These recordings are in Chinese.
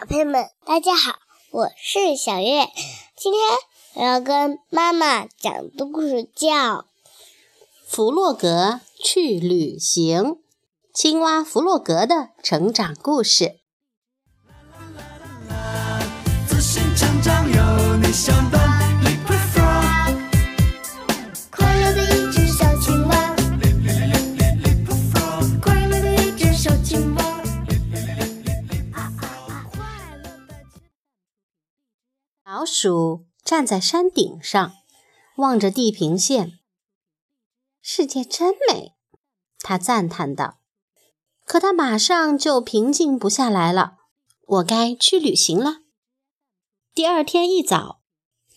小朋友们，大家好，我是小月。今天我要跟妈妈讲的故事叫《弗洛格去旅行》，青蛙弗洛格的成长故事。自信成长有你相伴。老鼠站在山顶上，望着地平线。世界真美，他赞叹道。可他马上就平静不下来了。我该去旅行了。第二天一早，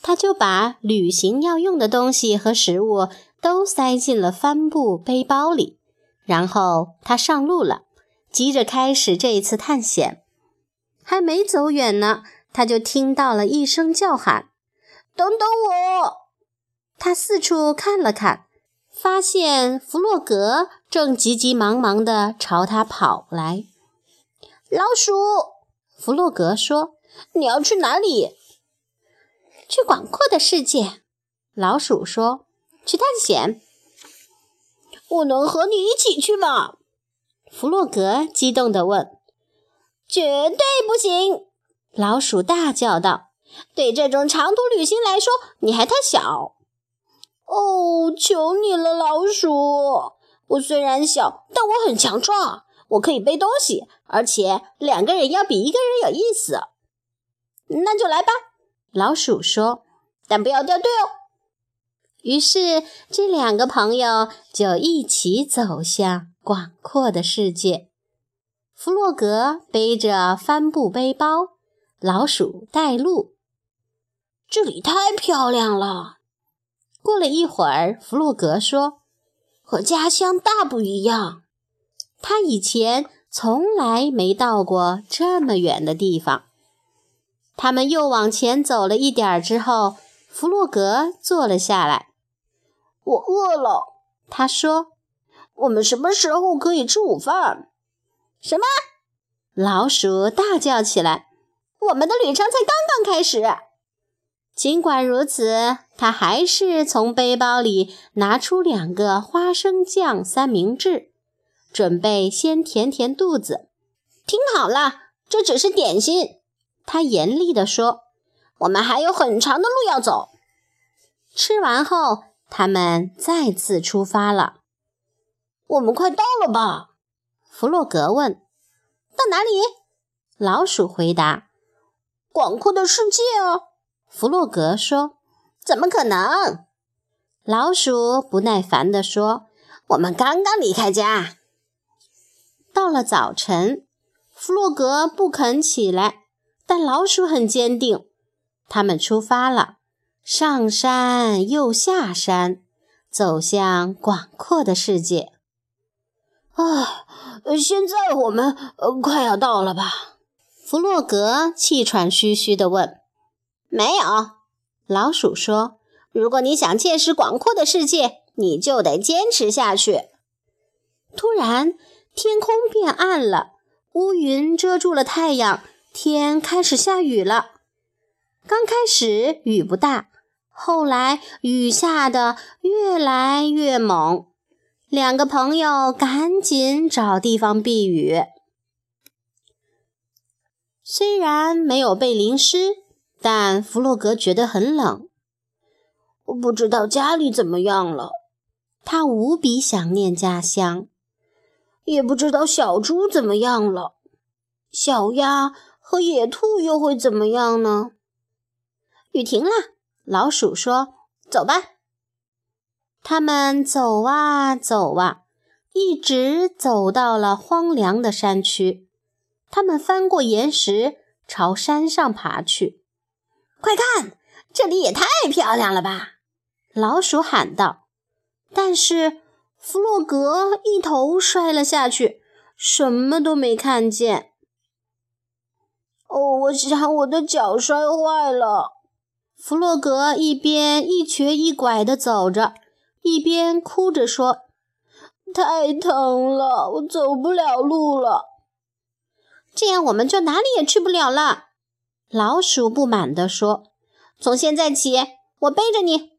他就把旅行要用的东西和食物都塞进了帆布背包里，然后他上路了，急着开始这一次探险。还没走远呢。他就听到了一声叫喊：“等等我！”他四处看了看，发现弗洛格正急急忙忙地朝他跑来。老鼠，弗洛格说：“你要去哪里？”“去广阔的世界。”老鼠说，“去探险。”“我能和你一起去吗？”弗洛格激动地问。“绝对不行！”老鼠大叫道：“对这种长途旅行来说，你还太小。哦，求你了，老鼠！我虽然小，但我很强壮，我可以背东西，而且两个人要比一个人有意思。那就来吧。”老鼠说，“但不要掉队哦。”于是，这两个朋友就一起走向广阔的世界。弗洛格背着帆布背包。老鼠带路，这里太漂亮了。过了一会儿，弗洛格说：“和家乡大不一样。他以前从来没到过这么远的地方。”他们又往前走了一点儿之后，弗洛格坐了下来。“我饿了。”他说。“我们什么时候可以吃午饭？”什么？老鼠大叫起来。我们的旅程才刚刚开始。尽管如此，他还是从背包里拿出两个花生酱三明治，准备先填填肚子。听好了，这只是点心。他严厉地说：“我们还有很长的路要走。”吃完后，他们再次出发了。我们快到了吧？弗洛格问。“到哪里？”老鼠回答。广阔的世界哦，弗洛格说：“怎么可能？”老鼠不耐烦地说：“我们刚刚离开家。”到了早晨，弗洛格不肯起来，但老鼠很坚定。他们出发了，上山又下山，走向广阔的世界。啊，现在我们快要到了吧？弗洛格气喘吁吁地问：“没有。”老鼠说：“如果你想见识广阔的世界，你就得坚持下去。”突然，天空变暗了，乌云遮住了太阳，天开始下雨了。刚开始雨不大，后来雨下得越来越猛。两个朋友赶紧找地方避雨。虽然没有被淋湿，但弗洛格觉得很冷。我不知道家里怎么样了，他无比想念家乡。也不知道小猪怎么样了，小鸭和野兔又会怎么样呢？雨停了，老鼠说：“走吧。”他们走啊走啊，一直走到了荒凉的山区。他们翻过岩石，朝山上爬去。快看，这里也太漂亮了吧！老鼠喊道。但是弗洛格一头摔了下去，什么都没看见。哦，我想我的脚摔坏了。弗洛格一边一瘸一拐地走着，一边哭着说：“太疼了，我走不了路了。”这样我们就哪里也去不了了。老鼠不满地说：“从现在起，我背着你。”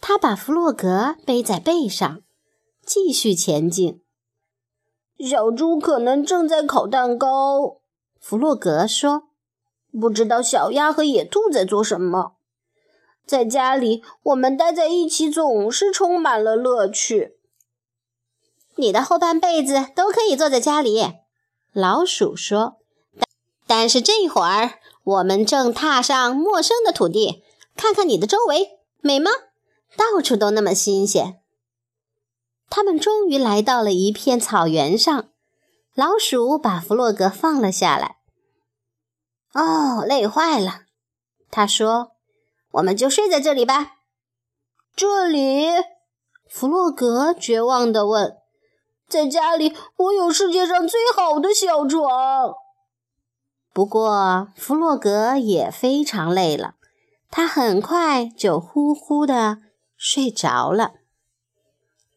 他把弗洛格背在背上，继续前进。小猪可能正在烤蛋糕，弗洛格说：“不知道小鸭和野兔在做什么。在家里，我们待在一起总是充满了乐趣。”你的后半辈子都可以坐在家里，老鼠说。但但是这会儿我们正踏上陌生的土地，看看你的周围，美吗？到处都那么新鲜。他们终于来到了一片草原上，老鼠把弗洛格放了下来。哦，累坏了，他说：“我们就睡在这里吧。”这里，弗洛格绝望地问。在家里，我有世界上最好的小床。不过，弗洛格也非常累了，他很快就呼呼的睡着了。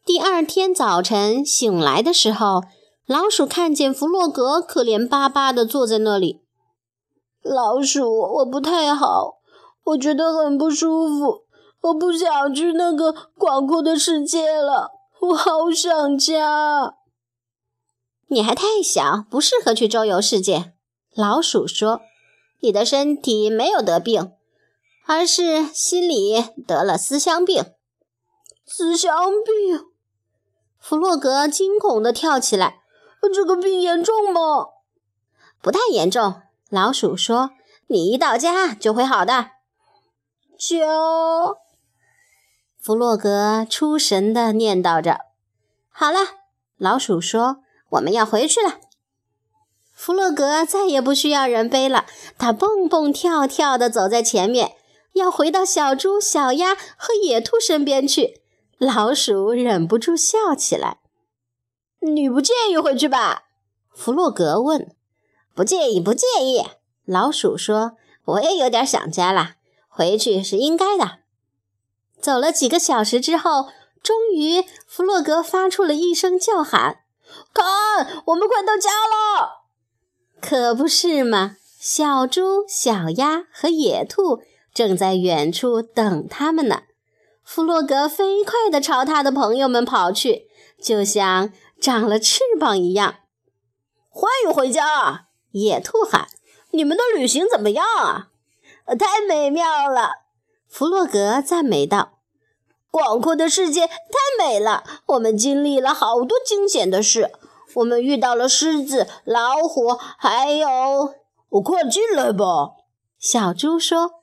第二天早晨醒来的时候，老鼠看见弗洛格可怜巴巴的坐在那里。老鼠，我不太好，我觉得很不舒服，我不想去那个广阔的世界了。我好想家。你还太小，不适合去周游世界。老鼠说：“你的身体没有得病，而是心里得了思乡病。”思乡病？弗洛格惊恐地跳起来。这个病严重吗？不太严重。老鼠说：“你一到家就会好的。”家。弗洛格出神地念叨着：“好了。”老鼠说：“我们要回去了。”弗洛格再也不需要人背了，他蹦蹦跳跳地走在前面，要回到小猪、小鸭和野兔身边去。老鼠忍不住笑起来：“你不介意回去吧？”弗洛格问。“不介意，不介意。”老鼠说：“我也有点想家了，回去是应该的。”走了几个小时之后，终于，弗洛格发出了一声叫喊：“看，我们快到家了！”可不是嘛，小猪、小鸭和野兔正在远处等他们呢。弗洛格飞快地朝他的朋友们跑去，就像长了翅膀一样。欢迎回家！野兔喊：“你们的旅行怎么样啊？”“太美妙了！”弗洛格赞美道。广阔的世界太美了，我们经历了好多惊险的事。我们遇到了狮子、老虎，还有……我快进来吧，小猪说：“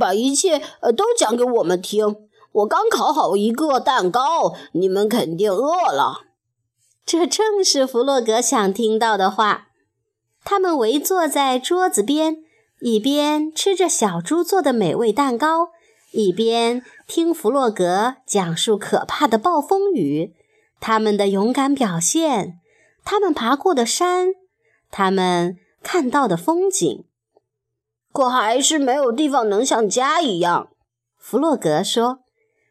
把一切都讲给我们听。我刚烤好一个蛋糕，你们肯定饿了。”这正是弗洛格想听到的话。他们围坐在桌子边，一边吃着小猪做的美味蛋糕。一边听弗洛格讲述可怕的暴风雨，他们的勇敢表现，他们爬过的山，他们看到的风景，可还是没有地方能像家一样。弗洛格说，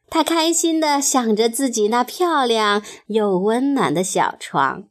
他开心地想着自己那漂亮又温暖的小床。